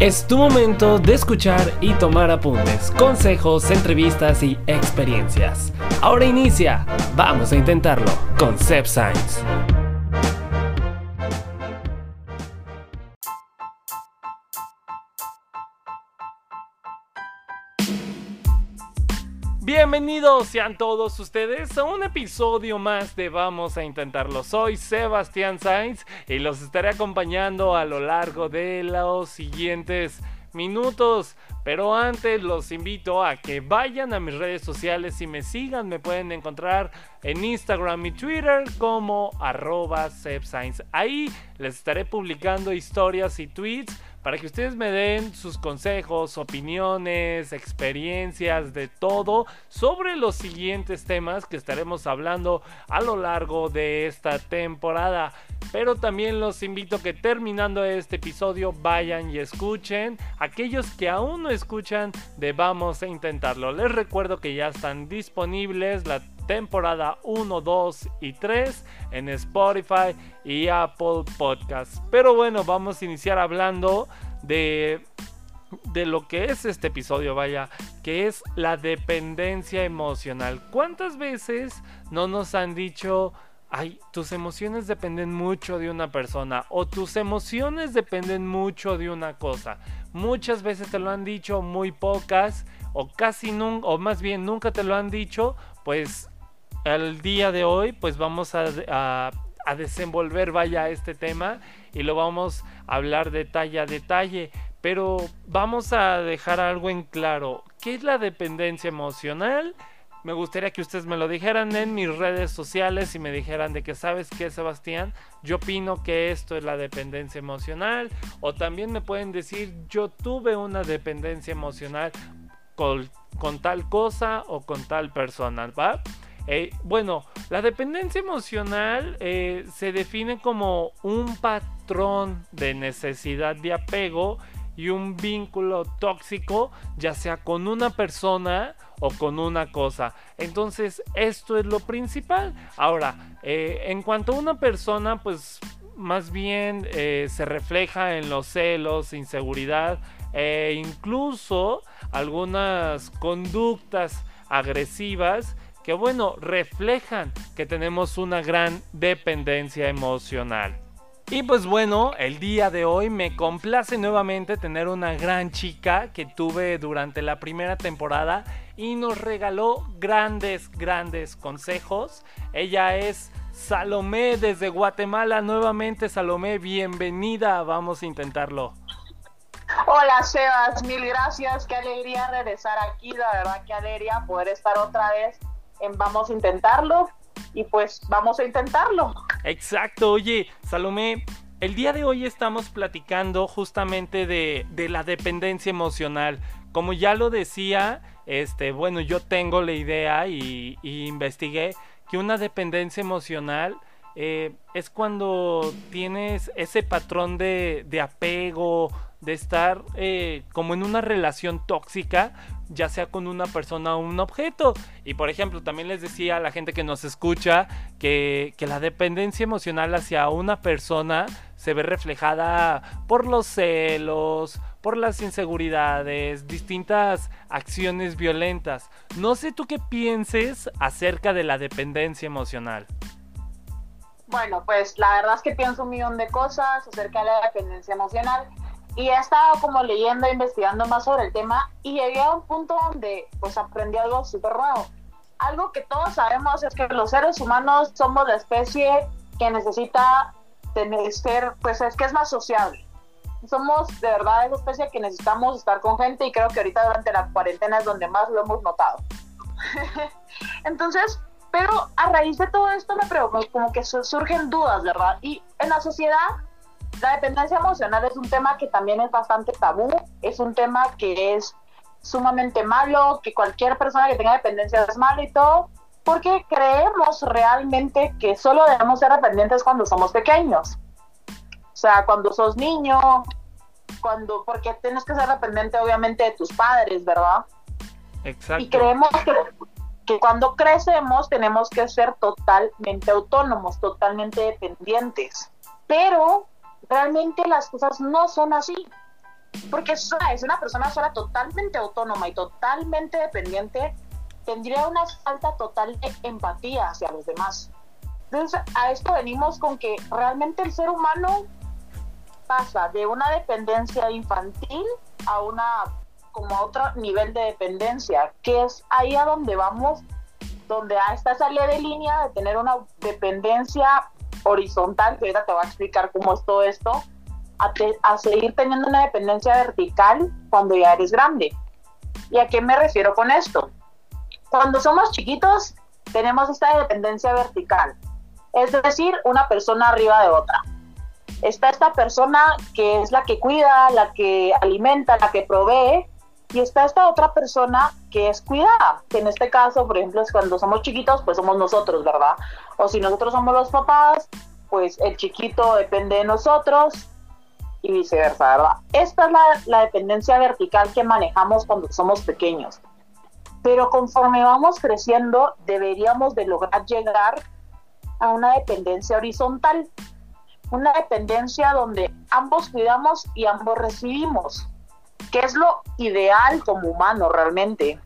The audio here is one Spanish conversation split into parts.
Es tu momento de escuchar y tomar apuntes, consejos, entrevistas y experiencias. Ahora inicia, vamos a intentarlo con Sep Science. Bienvenidos sean todos ustedes a un episodio más de Vamos a Intentarlo. Soy Sebastián Sainz y los estaré acompañando a lo largo de los siguientes minutos. Pero antes los invito a que vayan a mis redes sociales y me sigan. Me pueden encontrar en Instagram y Twitter como arroba Ahí les estaré publicando historias y tweets para que ustedes me den sus consejos, opiniones, experiencias de todo sobre los siguientes temas que estaremos hablando a lo largo de esta temporada. Pero también los invito que terminando este episodio vayan y escuchen aquellos que aún no escuchan de Vamos a Intentarlo. Les recuerdo que ya están disponibles la temporada 1, 2 y 3 en Spotify y Apple Podcasts. Pero bueno, vamos a iniciar hablando de de lo que es este episodio, vaya, que es la dependencia emocional. ¿Cuántas veces no nos han dicho, ay, tus emociones dependen mucho de una persona o tus emociones dependen mucho de una cosa? Muchas veces te lo han dicho, muy pocas, o casi nunca, o más bien nunca te lo han dicho, pues el día de hoy pues vamos a, desenvolver vaya este tema y lo vamos a hablar detalle a detalle. Pero vamos a dejar algo en claro. ¿Qué es la dependencia emocional? Me gustaría que ustedes me lo dijeran en mis redes sociales y me dijeran de que sabes qué, Sebastián, yo opino que esto es la dependencia emocional. O también me pueden decir, yo tuve una dependencia emocional con, con tal cosa o con tal persona, ¿va? Eh, bueno, la dependencia emocional eh, se define como un patrón de necesidad de apego y un vínculo tóxico, ya sea con una persona o con una cosa. Entonces, esto es lo principal. Ahora, eh, en cuanto a una persona, pues más bien se refleja en los celos, inseguridad e incluso algunas conductas agresivas que bueno, reflejan que tenemos una gran dependencia emocional. Y pues bueno, el día de hoy me complace nuevamente tener una gran chica que tuve durante la primera temporada y nos regaló grandes, grandes consejos. Ella es Salomé desde Guatemala. Nuevamente Salomé, bienvenida. Vamos a intentarlo. Hola Sebas, mil gracias. Qué alegría regresar aquí. La verdad, qué alegría poder estar otra vez vamos a intentarlo y pues vamos a intentarlo. Exacto, oye, Salomé, el día de hoy estamos platicando justamente de, la dependencia emocional. Como ya lo decía, este, bueno, yo tengo la idea y, investigué que una dependencia emocional eh, es cuando tienes ese patrón de, de apego, de estar eh, como en una relación tóxica, ya sea con una persona o un objeto. Y por ejemplo, también les decía a la gente que nos escucha que, que la dependencia emocional hacia una persona se ve reflejada por los celos, por las inseguridades, distintas acciones violentas. No sé tú qué pienses acerca de la dependencia emocional. Bueno, pues la verdad es que pienso un millón de cosas acerca de la dependencia emocional y he estado como leyendo investigando más sobre el tema y llegué a un punto donde pues aprendí algo súper nuevo. Algo que todos sabemos es que los seres humanos somos la especie que necesita tener, ser, pues es que es más sociable. Somos de verdad esa especie que necesitamos estar con gente y creo que ahorita durante la cuarentena es donde más lo hemos notado. Entonces, pero a raíz de todo esto me preocupa, como que surgen dudas, ¿verdad? Y en la sociedad la dependencia emocional es un tema que también es bastante tabú, es un tema que es sumamente malo, que cualquier persona que tenga dependencia es malo y todo, porque creemos realmente que solo debemos ser dependientes cuando somos pequeños. O sea, cuando sos niño, cuando, porque tienes que ser dependiente obviamente de tus padres, ¿verdad? Exacto. Y creemos que, que cuando crecemos tenemos que ser totalmente autónomos, totalmente dependientes. Pero realmente las cosas no son así. Porque es una persona sola totalmente autónoma y totalmente dependiente, tendría una falta total de empatía hacia los demás. Entonces, a esto venimos con que realmente el ser humano pasa de una dependencia infantil a una como a otro nivel de dependencia, que es ahí a donde vamos, donde a esta salida de línea de tener una dependencia horizontal, que ahorita te voy a explicar cómo es todo esto, a, seguir teniendo una dependencia vertical cuando ya eres grande. ¿Y a qué me refiero con esto? Cuando somos chiquitos, tenemos esta dependencia vertical, es decir, una persona arriba de otra. Está esta persona que es la que cuida, la que alimenta, la que provee, y está esta otra persona que es cuidada, que en este caso, por ejemplo, es cuando somos chiquitos, pues somos nosotros, ¿verdad? O si nosotros somos los papás, pues el chiquito depende de nosotros y viceversa, ¿verdad? Esta es la, la dependencia vertical que manejamos cuando somos pequeños. Pero conforme vamos creciendo, deberíamos de lograr llegar a una dependencia horizontal, una dependencia donde ambos cuidamos y ambos recibimos, que es lo ideal como humano realmente,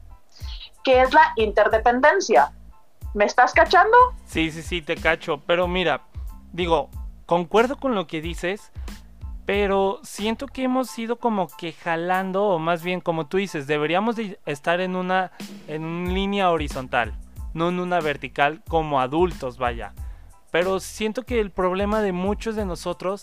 que es la interdependencia. ¿Me estás cachando? Sí, sí, sí, te cacho, pero mira, digo, concuerdo con lo que dices, pero siento que hemos ido como que jalando, o más bien como tú dices, deberíamos de estar en una, en una línea horizontal, no en una vertical como adultos, vaya. Pero siento que el problema de muchos de nosotros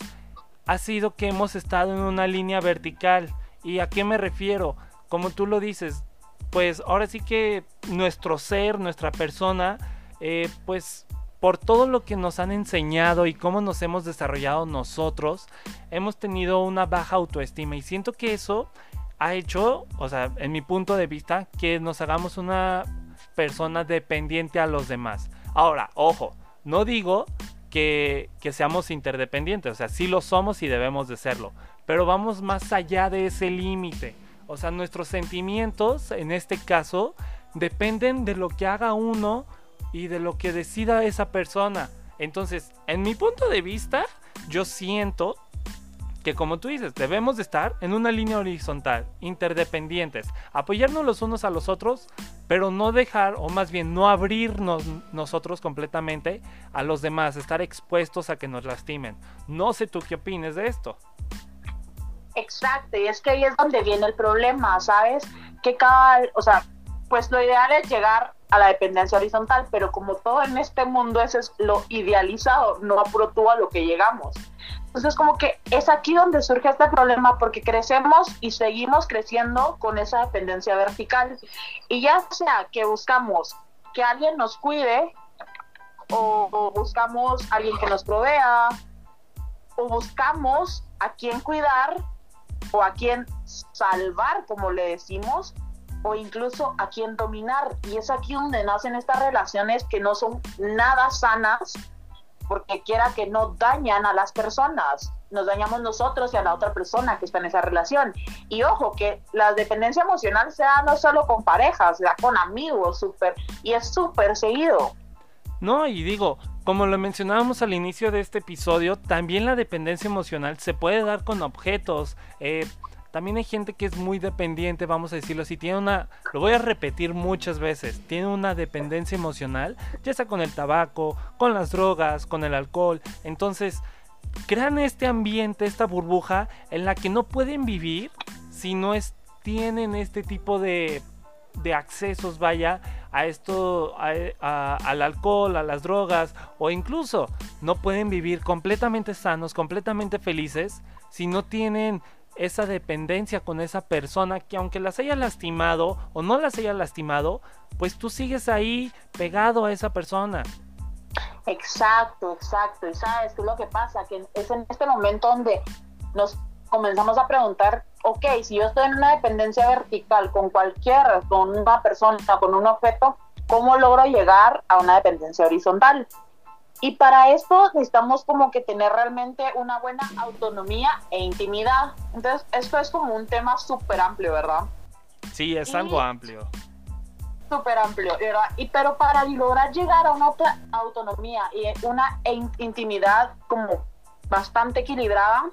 ha sido que hemos estado en una línea vertical. ¿Y a qué me refiero? Como tú lo dices, pues ahora sí que nuestro ser, nuestra persona, eh, pues por todo lo que nos han enseñado y cómo nos hemos desarrollado nosotros, hemos tenido una baja autoestima y siento que eso ha hecho, o sea, en mi punto de vista, que nos hagamos una persona dependiente a los demás. Ahora, ojo, no digo que, que, seamos interdependientes, o sea, sí lo somos y debemos de serlo, pero vamos más allá de ese límite. O sea, nuestros sentimientos, en este caso, dependen de lo que haga uno y de lo que decida esa persona. Entonces, en mi punto de vista, yo siento que como tú dices, debemos de estar en una línea horizontal, interdependientes, apoyarnos los unos a los otros, pero no dejar, o más bien no abrirnos nosotros completamente a los demás, estar expuestos a que nos lastimen. No sé tú qué opines de esto. Exacto, y es que ahí es donde viene el problema, ¿sabes? Que cada, o sea, pues lo ideal es llegar a la dependencia horizontal, pero como todo en este mundo eso es lo idealizado, no apuro a lo que llegamos. Entonces como que es aquí donde surge este problema porque crecemos y seguimos creciendo con esa dependencia vertical. Y ya sea que buscamos que alguien nos cuide o, o buscamos alguien que nos provea o buscamos a quién cuidar o a quién salvar, como le decimos, o incluso a quien dominar. Y es aquí donde nacen estas relaciones que no son nada sanas, porque quiera que no dañan a las personas. Nos dañamos nosotros y a la otra persona que está en esa relación. Y ojo, que la dependencia emocional sea no solo con parejas, sea con amigos, súper, y es súper seguido. No, y digo, como lo mencionábamos al inicio de este episodio, también la dependencia emocional se puede dar con objetos. Eh, también hay gente que es muy dependiente, vamos a decirlo así, tiene una, lo voy a repetir muchas veces, tiene una dependencia emocional, ya sea con el tabaco, con las drogas, con el alcohol. Entonces, crean este ambiente, esta burbuja en la que no pueden vivir si no es, tienen este tipo de, de accesos, vaya, a esto, al alcohol, a las drogas, o incluso no pueden vivir completamente sanos, completamente felices, si no tienen esa dependencia con esa persona que aunque las haya lastimado o no las haya lastimado, pues tú sigues ahí pegado a esa persona. Exacto, exacto. Y sabes es lo que pasa, que es en este momento donde nos comenzamos a preguntar, ok, si yo estoy en una dependencia vertical con cualquier, con una persona, con un objeto, ¿cómo logro llegar a una dependencia horizontal? Y para esto necesitamos como que tener realmente una buena autonomía e intimidad. Entonces, esto es como un tema súper amplio, ¿verdad? Sí, es algo amplio. Súper amplio, ¿verdad? Y pero para lograr llegar a una autonomía y una intimidad como bastante equilibrada,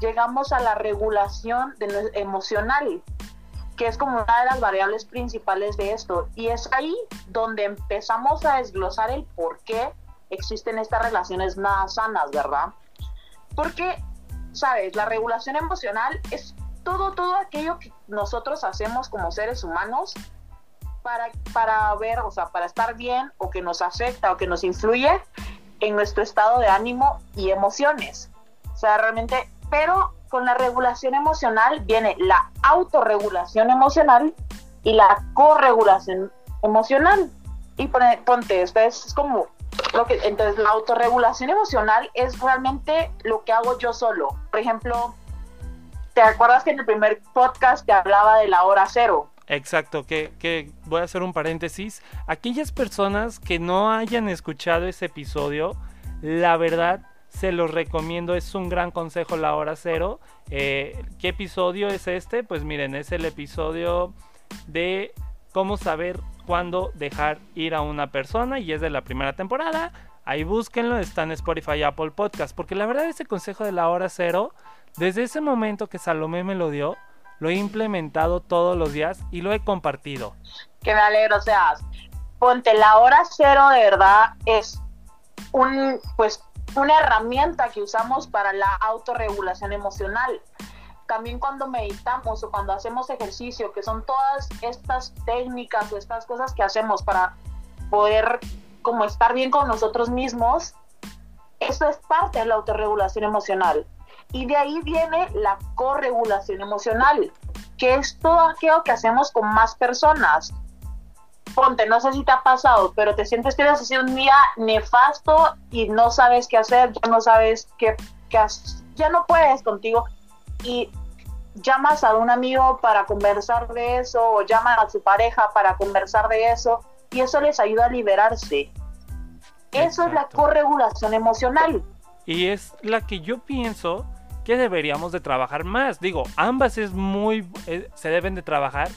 llegamos a la regulación de, emocional, que es como una de las variables principales de esto. Y es ahí donde empezamos a desglosar el por qué existen estas relaciones nada sanas, ¿verdad? Porque, ¿sabes? La regulación emocional es todo, todo aquello que nosotros hacemos como seres humanos para, para ver, o sea, para estar bien o que nos afecta o que nos influye en nuestro estado de ánimo y emociones. O sea, realmente, pero con la regulación emocional viene la autorregulación emocional y la corregulación emocional. Y ponte, esto es como lo que, entonces la autorregulación emocional es realmente lo que hago yo solo. Por ejemplo, ¿te acuerdas que en el primer podcast te hablaba de la hora cero? Exacto, que, voy a hacer un paréntesis. Aquellas personas que no hayan escuchado ese episodio, la verdad se los recomiendo, es un gran consejo la hora cero. Eh, ¿Qué episodio es este? Pues miren, es el episodio de cómo saber cuándo dejar ir a una persona y es de la primera temporada. Ahí búsquenlo, está en Spotify Apple Podcast, porque la verdad ese consejo de la hora cero, desde ese momento que Salomé me lo dio, lo he implementado todos los días y lo he compartido. Que me alegro seas. Ponte, la hora cero de verdad es un, pues, una herramienta que usamos para la autorregulación emocional. También cuando meditamos o cuando hacemos ejercicio, que son todas estas técnicas o estas cosas que hacemos para poder como estar bien con nosotros mismos, eso es parte de la autorregulación emocional. Y de ahí viene la corregulación emocional, que es todo aquello que hacemos con más personas. Ponte, no sé si te ha pasado, pero te sientes que has sido un día nefasto y no sabes qué hacer, ya no sabes qué, qué ya no puedes contigo y llamas a un amigo para conversar de eso o llaman a su pareja para conversar de eso y eso les ayuda a liberarse. Eso es la corregulación emocional. Y es la que yo pienso que deberíamos de trabajar más. Digo, ambas es muy, eh, se deben de trabajar,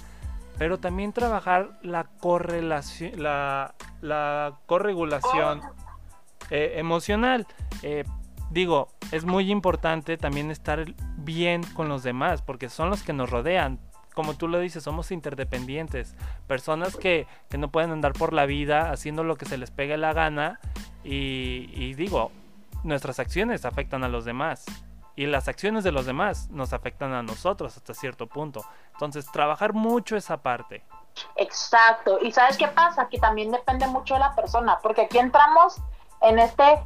pero también trabajar la correlación, la, la corregulación eh, emocional. Eh, digo, es muy importante también estar bien con los demás, porque son los que nos rodean. Como tú lo dices, somos interdependientes. Personas que, que no pueden andar por la vida haciendo lo que se les pegue la gana. Y digo, nuestras acciones afectan a los demás y las acciones de los demás nos afectan a nosotros hasta cierto punto. Entonces, trabajar mucho esa parte. Exacto. Y sabes qué pasa? Que también depende mucho de la persona, porque aquí entramos en este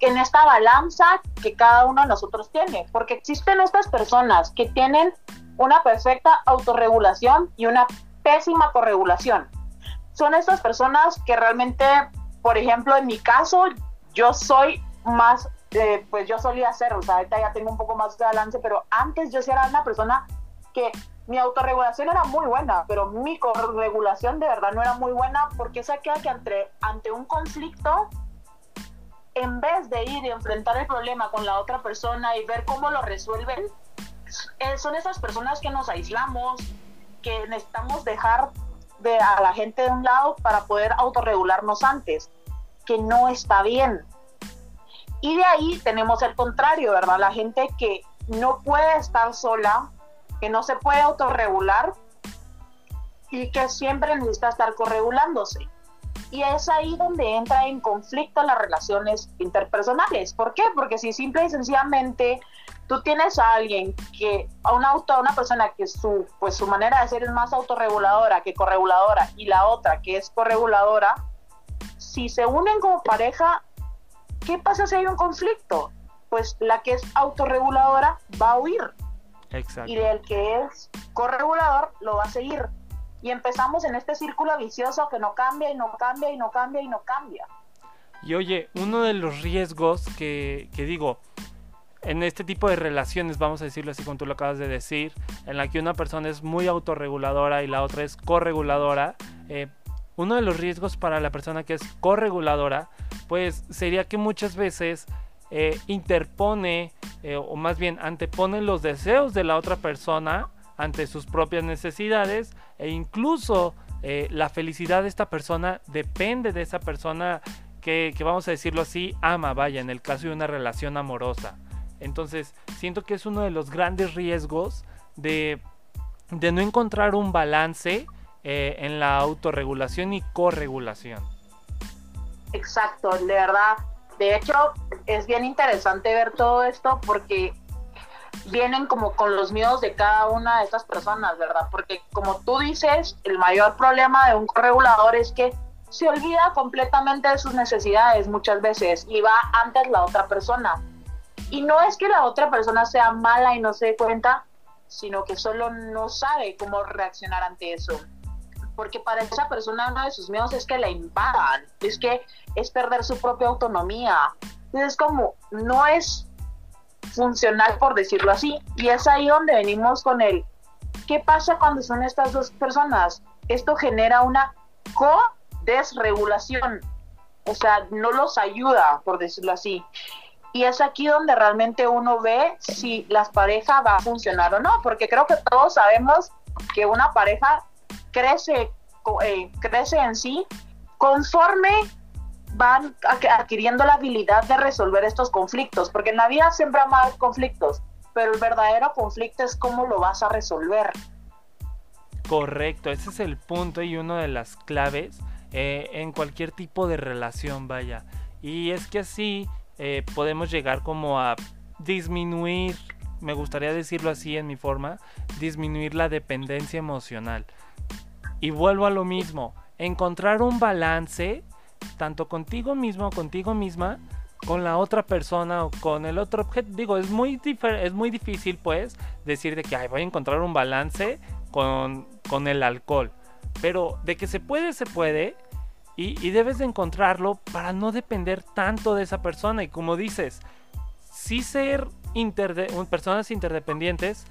en esta balanza que cada uno de nosotros tiene, porque existen estas personas que tienen una perfecta autorregulación y una pésima corregulación. Son estas personas que realmente, por ejemplo, en mi caso, yo soy más pues yo solía hacer, o sea, ahorita ya tengo un poco más de balance, pero antes yo sí era una persona que mi autorregulación era muy buena, pero mi corregulación de verdad no era muy buena porque sabía que ante, ante un conflicto, en vez de ir y enfrentar el problema con la otra persona y ver cómo lo resuelven, eh, son esas personas que nos aislamos, que necesitamos dejar de a la gente de un lado para poder autorregularnos antes, que no está bien. Y de ahí tenemos el contrario, ¿verdad? La gente que no puede estar sola, que no se puede autorregular y que siempre necesita estar corregulándose. Y es ahí donde entra en conflicto las relaciones interpersonales. ¿Por qué? Porque si simple y sencillamente tú tienes a alguien que, a una, auto, a una persona que su, pues su manera de ser es más autorreguladora que correguladora y la otra que es correguladora, si se unen como pareja, ¿Qué pasa si hay un conflicto? Pues la que es autorreguladora va a huir. Exacto. Y el que es corregulador lo va a seguir. Y empezamos en este círculo vicioso que no cambia y no cambia y no cambia y no cambia. Y oye, uno de los riesgos que, que digo, en este tipo de relaciones, vamos a decirlo así como tú lo acabas de decir, en la que una persona es muy autorreguladora y la otra es correguladora, eh, uno de los riesgos para la persona que es correguladora, pues sería que muchas veces eh, interpone, eh, o más bien antepone los deseos de la otra persona ante sus propias necesidades e incluso eh, la felicidad de esta persona depende de esa persona que, que, vamos a decirlo así, ama, vaya, en el caso de una relación amorosa. Entonces, siento que es uno de los grandes riesgos de, de no encontrar un balance en la autorregulación y corregulación. Exacto, de verdad. De hecho, es bien interesante ver todo esto porque vienen como con los miedos de cada una de estas personas, ¿verdad? Porque como tú dices, el mayor problema de un corregulador es que se olvida completamente de sus necesidades muchas veces y va antes la otra persona. Y no es que la otra persona sea mala y no se dé cuenta, sino que solo no sabe cómo reaccionar ante eso. Porque para esa persona uno de sus miedos es que la invadan, es que es perder su propia autonomía. Entonces es como, no es funcional por decirlo así. Y es ahí donde venimos con el, ¿qué pasa cuando son estas dos personas? Esto genera una co-desregulación. O sea, no los ayuda, por decirlo así. Y es aquí donde realmente uno ve si las parejas va a funcionar o no, porque creo que todos sabemos que una pareja crece, eh, crece en sí conforme van adquiriendo la habilidad de resolver estos conflictos, porque en la vida siempre haber conflictos, pero el verdadero conflicto es cómo lo vas a resolver. Correcto, ese es el punto y una de las claves eh, en cualquier tipo de relación, vaya. Y es que así eh, podemos llegar como a disminuir, me gustaría decirlo así en mi forma, disminuir la dependencia emocional. Y vuelvo a lo mismo, encontrar un balance tanto contigo mismo, contigo misma, con la otra persona o con el otro objeto. Digo, es muy, es muy difícil pues decir de que Ay, voy a encontrar un balance con, con el alcohol. Pero de que se puede, se puede. Y, debes de encontrarlo para no depender tanto de esa persona. Y como dices, sí ser personas interdependientes,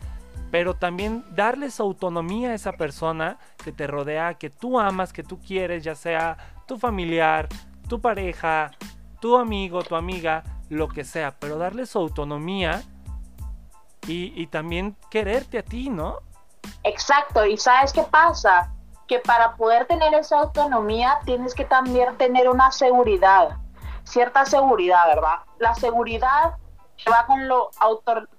pero también darles autonomía a esa persona que te rodea, que tú amas, que tú quieres, ya sea tu familiar, tu pareja, tu amigo, tu amiga, lo que sea, pero darles autonomía y, y también quererte a ti, ¿no? Exacto, y ¿sabes qué pasa? que para poder tener esa autonomía tienes que también tener una seguridad, cierta seguridad, ¿verdad? La seguridad va con, lo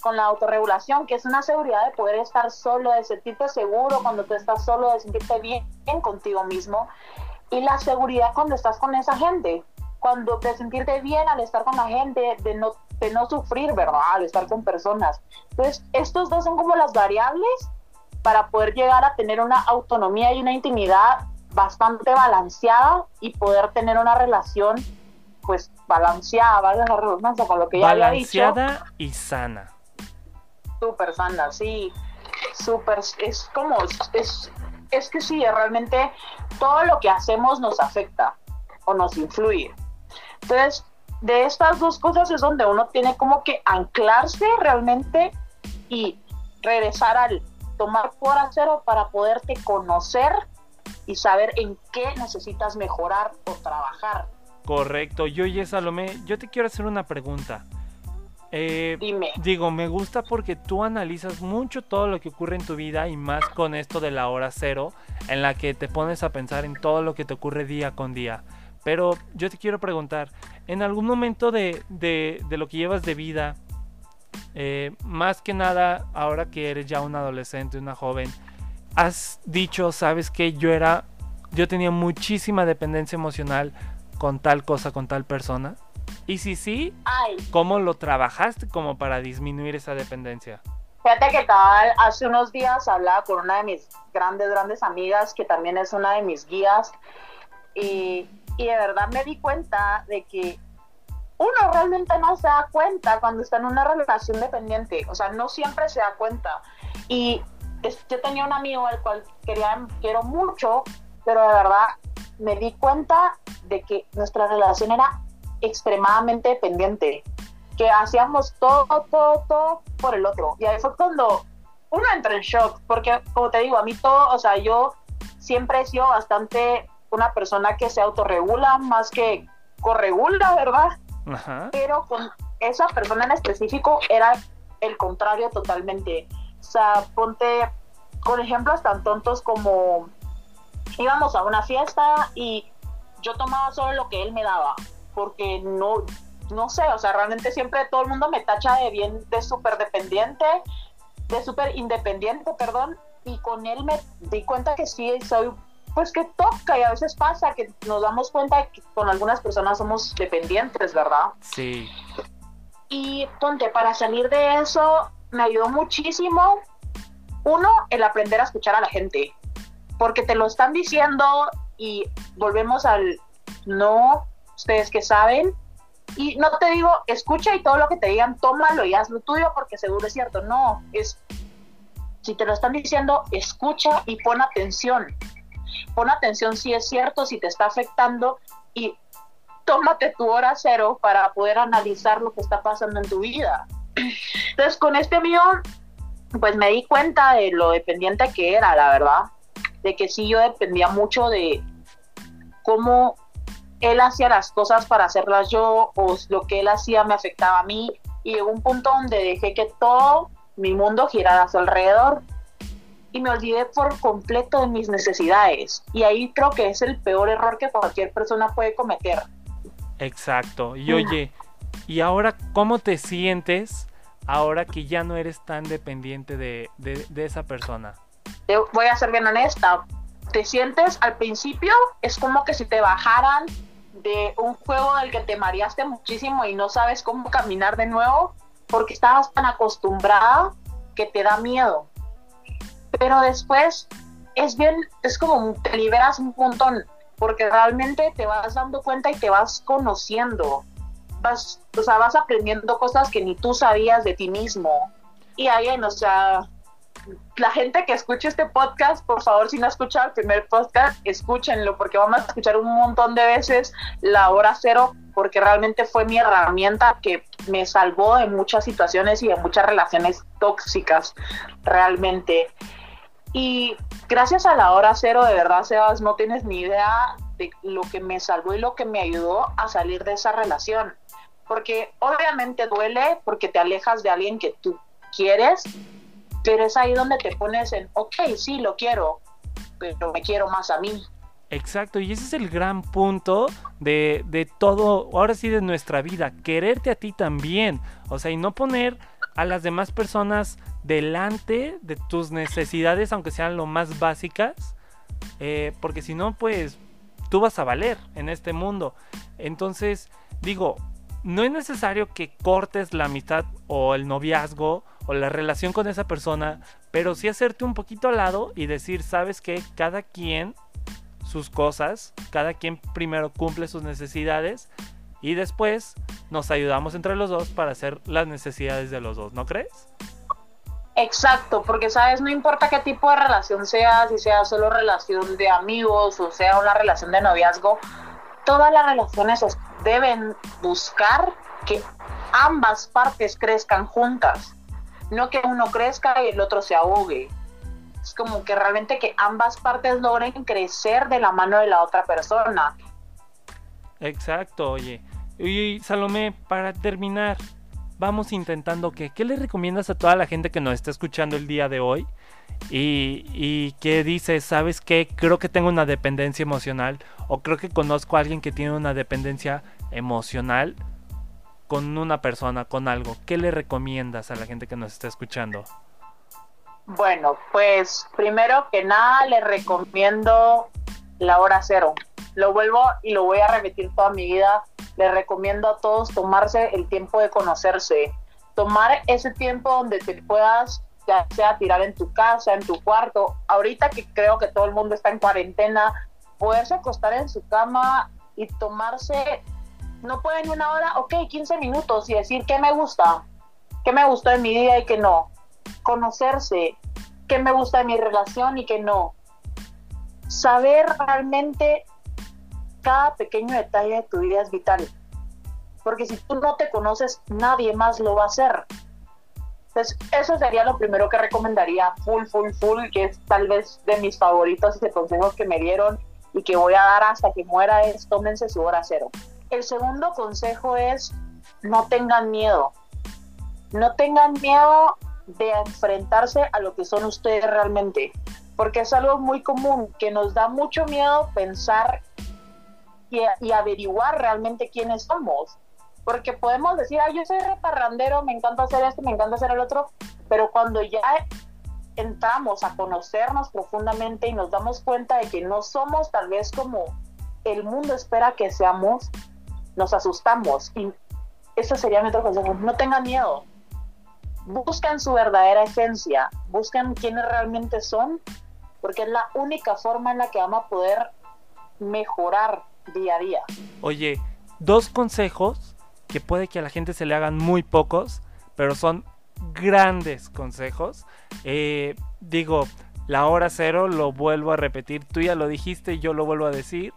con la autorregulación, que es una seguridad de poder estar solo, de sentirte seguro cuando tú estás solo, de sentirte bien, contigo mismo, y la seguridad cuando estás con esa gente, cuando de sentirte bien al estar con la gente, de no, de no sufrir, ¿verdad? Al estar con personas. Entonces, estos dos son como las variables para poder llegar a tener una autonomía y una intimidad bastante balanceada y poder tener una relación pues balanceada, ¿vale? La redundancia con lo que ya había dicho. Balanceada y sana. Súper sana, sí. Súper, es como, es, es que sí, realmente todo lo que hacemos nos afecta o nos influye. Entonces, de estas dos cosas es donde uno tiene como que anclarse realmente y regresar al tomar por acero para poderte conocer y saber en qué necesitas mejorar o trabajar. Correcto. Yo, y Salomé, yo te quiero hacer una pregunta. Eh, Dime. Digo, me gusta porque tú analizas mucho todo lo que ocurre en tu vida y más con esto de la hora cero, en la que te pones a pensar en todo lo que te ocurre día con día. Pero yo te quiero preguntar, ¿en algún momento de, de, de lo que llevas de vida, eh, más que nada, ahora que eres ya un adolescente, una joven, has dicho, sabes que yo era, yo tenía muchísima dependencia emocional con tal cosa, con tal persona. Y si sí, ¿cómo lo trabajaste como para disminuir esa dependencia? Fíjate que tal, hace unos días hablaba con una de mis grandes, grandes amigas, que también es una de mis guías, y, y de verdad me di cuenta de que uno realmente no se da cuenta cuando está en una relación dependiente, o sea, no siempre se da cuenta. Y yo tenía un amigo al cual quería, quiero mucho, pero de verdad me di cuenta de que nuestra relación era extremadamente dependiente, que hacíamos todo, todo, todo por el otro. Y ahí fue cuando uno entra en shock, porque como te digo, a mí todo, o sea, yo siempre he sido bastante una persona que se autorregula más que corregula, ¿verdad? Pero con esa persona en específico era el contrario totalmente. O sea, ponte con ejemplos tan tontos como íbamos a una fiesta y yo tomaba solo lo que él me daba, porque no, no sé, o sea, realmente siempre todo el mundo me tacha de bien, de súper dependiente, de súper independiente, perdón, y con él me di cuenta que sí, soy, pues que toca y a veces pasa que nos damos cuenta que con algunas personas somos dependientes, ¿verdad? Sí. Y ponte, para salir de eso me ayudó muchísimo, uno, el aprender a escuchar a la gente, porque te lo están diciendo y volvemos al no, ustedes que saben, y no te digo, escucha y todo lo que te digan, tómalo y haz lo tuyo porque seguro es cierto. No, es, si te lo están diciendo, escucha y pon atención. Pon atención si es cierto, si te está afectando y tómate tu hora cero para poder analizar lo que está pasando en tu vida. Entonces, con este amigo, pues me di cuenta de lo dependiente que era, la verdad. De que sí, yo dependía mucho de cómo él hacía las cosas para hacerlas yo o lo que él hacía me afectaba a mí y llegó un punto donde dejé que todo mi mundo girara a su alrededor y me olvidé por completo de mis necesidades y ahí creo que es el peor error que cualquier persona puede cometer. Exacto. Y oye, ¿y ahora cómo te sientes ahora que ya no eres tan dependiente de, de esa persona? Te voy a ser bien honesta. Te sientes al principio, es como que si te bajaran de un juego del que te mareaste muchísimo y no sabes cómo caminar de nuevo porque estabas tan acostumbrada que te da miedo. Pero después es bien, es como te liberas un montón porque realmente te vas dando cuenta y te vas conociendo. Vas, o sea, vas aprendiendo cosas que ni tú sabías de ti mismo. Y ahí, o sea, la gente que escuche este podcast, por favor, si no ha escuchado el primer podcast, escúchenlo, porque vamos a escuchar un montón de veces la hora cero, porque realmente fue mi herramienta que me salvó de muchas situaciones y de muchas relaciones tóxicas, realmente. Y gracias a la hora cero, de verdad, Sebas, no tienes ni idea de lo que me salvó y lo que me ayudó a salir de esa relación. Porque obviamente duele porque te alejas de alguien que tú quieres, pero es ahí donde te pones en, ok, sí, lo quiero, pero me quiero más a mí. Exacto, y ese es el gran punto de, de todo, ahora sí, de nuestra vida, quererte a ti también, o sea, y no poner a las demás personas delante de tus necesidades, aunque sean lo más básicas, eh, porque si no, pues tú vas a valer en este mundo. Entonces, digo, no es necesario que cortes la amistad o el noviazgo o la relación con esa persona, pero sí hacerte un poquito al lado y decir, sabes que cada quien sus cosas, cada quien primero cumple sus necesidades y después nos ayudamos entre los dos para hacer las necesidades de los dos, ¿no crees? Exacto, porque sabes, no importa qué tipo de relación sea, si sea solo relación de amigos o sea una relación de noviazgo, todas las relaciones deben buscar que ambas partes crezcan juntas no que uno crezca y el otro se ahogue. Es como que realmente que ambas partes logren crecer de la mano de la otra persona. Exacto, oye. Y Salomé, para terminar, vamos intentando que, ¿qué le recomiendas a toda la gente que nos está escuchando el día de hoy? Y, y que dice, ¿sabes qué? Creo que tengo una dependencia emocional o creo que conozco a alguien que tiene una dependencia emocional con una persona, con algo, ¿qué le recomiendas a la gente que nos está escuchando? Bueno, pues primero que nada le recomiendo la hora cero. Lo vuelvo y lo voy a repetir toda mi vida. Le recomiendo a todos tomarse el tiempo de conocerse. Tomar ese tiempo donde te puedas, ya sea tirar en tu casa, en tu cuarto. Ahorita que creo que todo el mundo está en cuarentena, poderse acostar en su cama y tomarse no pueden una hora, ok, 15 minutos y decir qué me gusta, qué me gusta en mi día y qué no. Conocerse, qué me gusta de mi relación y qué no. Saber realmente cada pequeño detalle de tu vida es vital. Porque si tú no te conoces, nadie más lo va a hacer. Entonces, eso sería lo primero que recomendaría, full, full, full, que es tal vez de mis favoritos y de consejos que me dieron y que voy a dar hasta que muera, es tómense su hora cero. El segundo consejo es no tengan miedo. No tengan miedo de enfrentarse a lo que son ustedes realmente, porque es algo muy común que nos da mucho miedo pensar y, averiguar realmente quiénes somos. Porque podemos decir, ah, yo soy reparrandero, me encanta hacer esto, me encanta hacer el otro, pero cuando ya entramos a conocernos profundamente y nos damos cuenta de que no somos tal vez como el mundo espera que seamos, nos asustamos. Y ese sería mi otro consejo. No tengan miedo. Busquen su verdadera esencia. Busquen quiénes realmente son, porque es la única forma en la que vamos a poder mejorar día a día. Oye, dos consejos que puede que a la gente se le hagan muy pocos, pero son grandes consejos. Eh, digo, la hora cero, lo vuelvo a repetir, tú ya lo dijiste yo lo vuelvo a decir.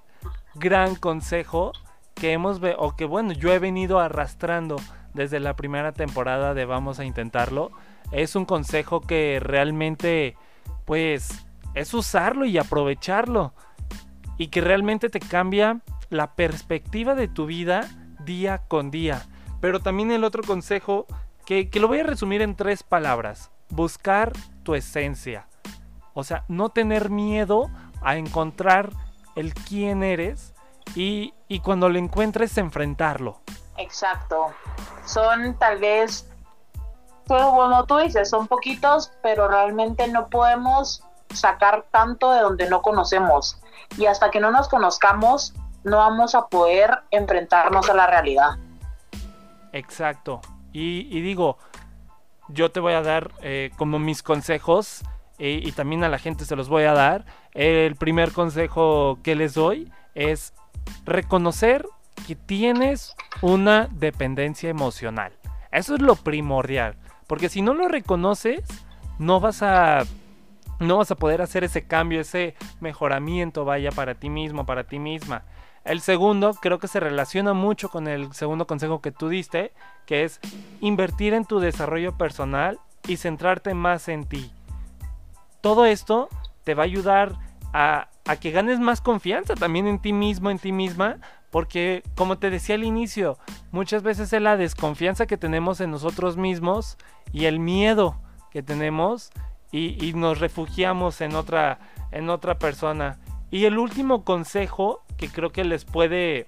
Gran consejo que hemos, o que bueno, yo he venido arrastrando desde la primera temporada de Vamos a Intentarlo. Es un consejo que realmente, pues, es usarlo y aprovecharlo. Y que realmente te cambia la perspectiva de tu vida día con día. Pero también el otro consejo que, lo voy a resumir en tres palabras. Buscar tu esencia. O sea, no tener miedo a encontrar el quién eres y, y cuando lo encuentres enfrentarlo. Exacto. Son tal vez, pues, como tú dices, son poquitos, pero realmente no podemos sacar tanto de donde no conocemos. Y hasta que no nos conozcamos, no vamos a poder enfrentarnos a la realidad. Exacto. Y, digo, yo te voy a dar eh, como mis consejos eh, y también a la gente se los voy a dar. El primer consejo que les doy es reconocer que tienes una dependencia emocional. Eso es lo primordial. Porque si no lo reconoces, no vas a. No vas a poder hacer ese cambio, ese mejoramiento, vaya, para ti mismo, para ti misma. El segundo creo que se relaciona mucho con el segundo consejo que tú diste, que es invertir en tu desarrollo personal y centrarte más en ti. Todo esto te va a ayudar a, que ganes más confianza también en ti mismo, en ti misma, porque como te decía al inicio, muchas veces es la desconfianza que tenemos en nosotros mismos y el miedo que tenemos y, nos refugiamos en otra, en otra persona. Y el último consejo que creo que les puede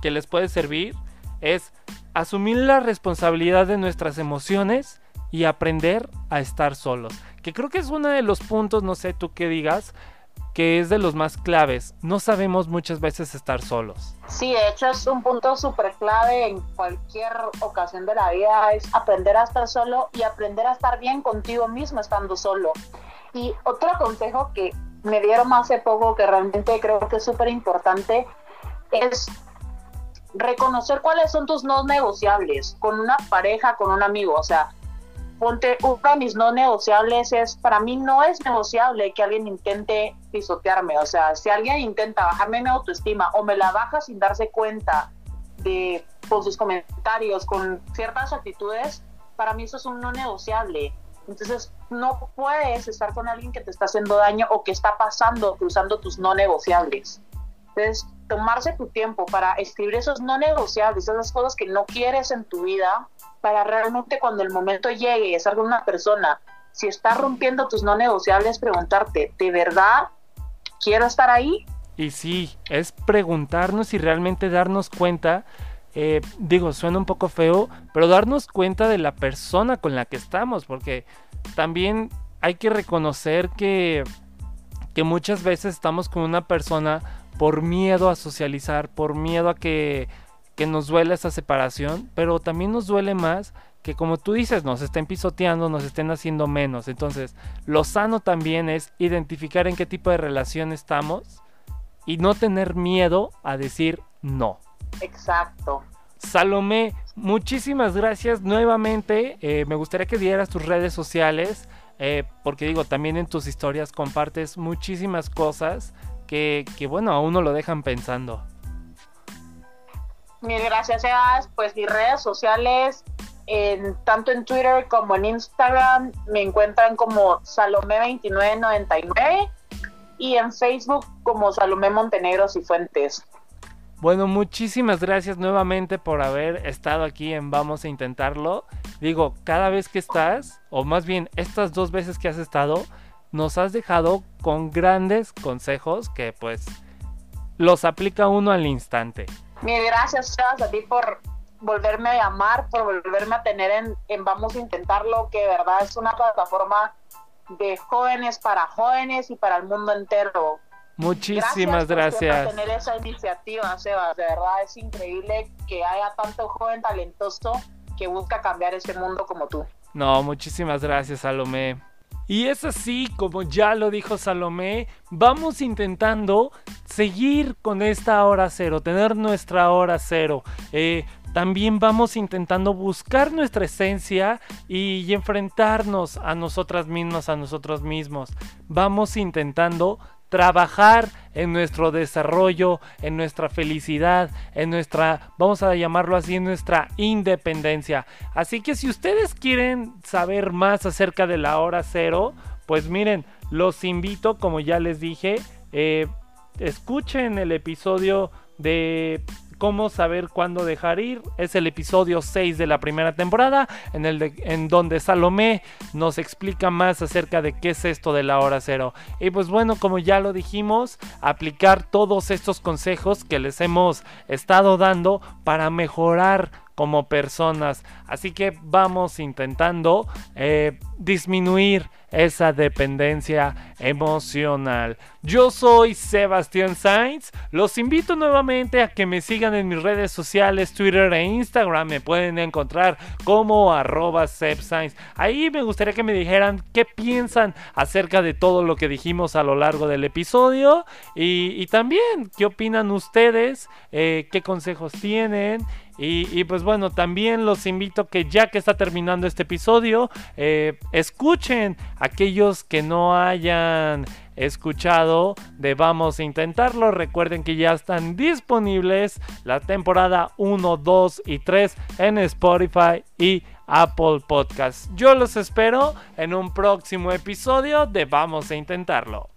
que les puede servir es asumir la responsabilidad de nuestras emociones y aprender a estar solos. Que creo que es uno de los puntos, no sé tú qué digas, que es de los más claves. No sabemos muchas veces estar solos. Sí, de hecho es un punto súper clave en cualquier ocasión de la vida, es aprender a estar solo y aprender a estar bien contigo mismo estando solo. Y otro consejo que me dieron hace poco que realmente creo que es súper importante es reconocer cuáles son tus no negociables con una pareja, con un amigo. O sea, ponte, uno de mis no negociables es, para mí no es negociable que alguien intente pisotearme. O sea, si alguien intenta bajarme mi autoestima o me la baja sin darse cuenta de, con sus comentarios, con ciertas actitudes, para mí eso es un no negociable. Entonces, no puedes estar con alguien que te está haciendo daño o que está pasando, cruzando tus no negociables. Entonces, tomarse tu tiempo para escribir esos no negociables, esas cosas que no quieres en tu vida, para realmente cuando el momento llegue y es alguna persona, si está rompiendo tus no negociables, preguntarte, ¿de verdad quiero estar ahí? Y sí, es preguntarnos y realmente darnos cuenta eh, digo, suena un poco feo, pero darnos cuenta de la persona con la que estamos, porque también hay que reconocer que, que muchas veces estamos con una persona por miedo a socializar, por miedo a que, que nos duele esa separación, pero también nos duele más que como tú dices, nos estén pisoteando, nos estén haciendo menos. Entonces, lo sano también es identificar en qué tipo de relación estamos y no tener miedo a decir no. Exacto. Salomé, muchísimas gracias nuevamente. Eh, me gustaría que dieras tus redes sociales, eh, porque digo, también en tus historias compartes muchísimas cosas que, bueno, a uno lo dejan pensando. Mil gracias, Pues mis redes sociales, en, tanto en Twitter como en Instagram, me encuentran como Salomé2999 y en Facebook como Salomé Montenegros y Fuentes. Bueno, muchísimas gracias nuevamente por haber estado aquí en Vamos a Intentarlo. Digo, cada vez que estás, o más bien estas dos veces que has estado, nos has dejado con grandes consejos que pues los aplica uno al instante. Mil gracias, a ti por volverme a amar, por volverme a tener en, en Vamos a Intentarlo, que de verdad es una plataforma de jóvenes para jóvenes y para el mundo entero. Muchísimas gracias. gracias. Por tener esa iniciativa, Sebas. De verdad es increíble que haya tanto joven talentoso que busca cambiar ese mundo como tú. No, muchísimas gracias, Salomé. Y es así, como ya lo dijo Salomé, vamos intentando seguir con esta hora cero, tener nuestra hora cero. Eh, también vamos intentando buscar nuestra esencia y enfrentarnos a nosotras mismas, a nosotros mismos. Vamos intentando trabajar en nuestro desarrollo, en nuestra felicidad, en nuestra, vamos a llamarlo así, en nuestra independencia. Así que si ustedes quieren saber más acerca de la hora cero, pues miren, los invito, como ya les dije, eh, escuchen el episodio de cómo saber cuándo dejar ir. Es el episodio 6 de la primera temporada, en, el en donde Salomé nos explica más acerca de qué es esto de la hora cero. Y pues bueno, como ya lo dijimos, aplicar todos estos consejos que les hemos estado dando para mejorar como personas. Así que vamos intentando eh, disminuir esa dependencia emocional. Yo soy Sebastián Sainz. Los invito nuevamente a que me sigan en mis redes sociales, Twitter e Instagram. Me pueden encontrar como arroba. Ahí me gustaría que me dijeran qué piensan acerca de todo lo que dijimos a lo largo del episodio. Y, también qué opinan ustedes, eh, qué consejos tienen. Y, pues bueno, también los invito que ya que está terminando este episodio, eh, escuchen aquellos que no hayan escuchado de Vamos a Intentarlo. Recuerden que ya están disponibles la temporada 1, 2 y 3 en Spotify y Apple Podcast. Yo los espero en un próximo episodio de Vamos a Intentarlo.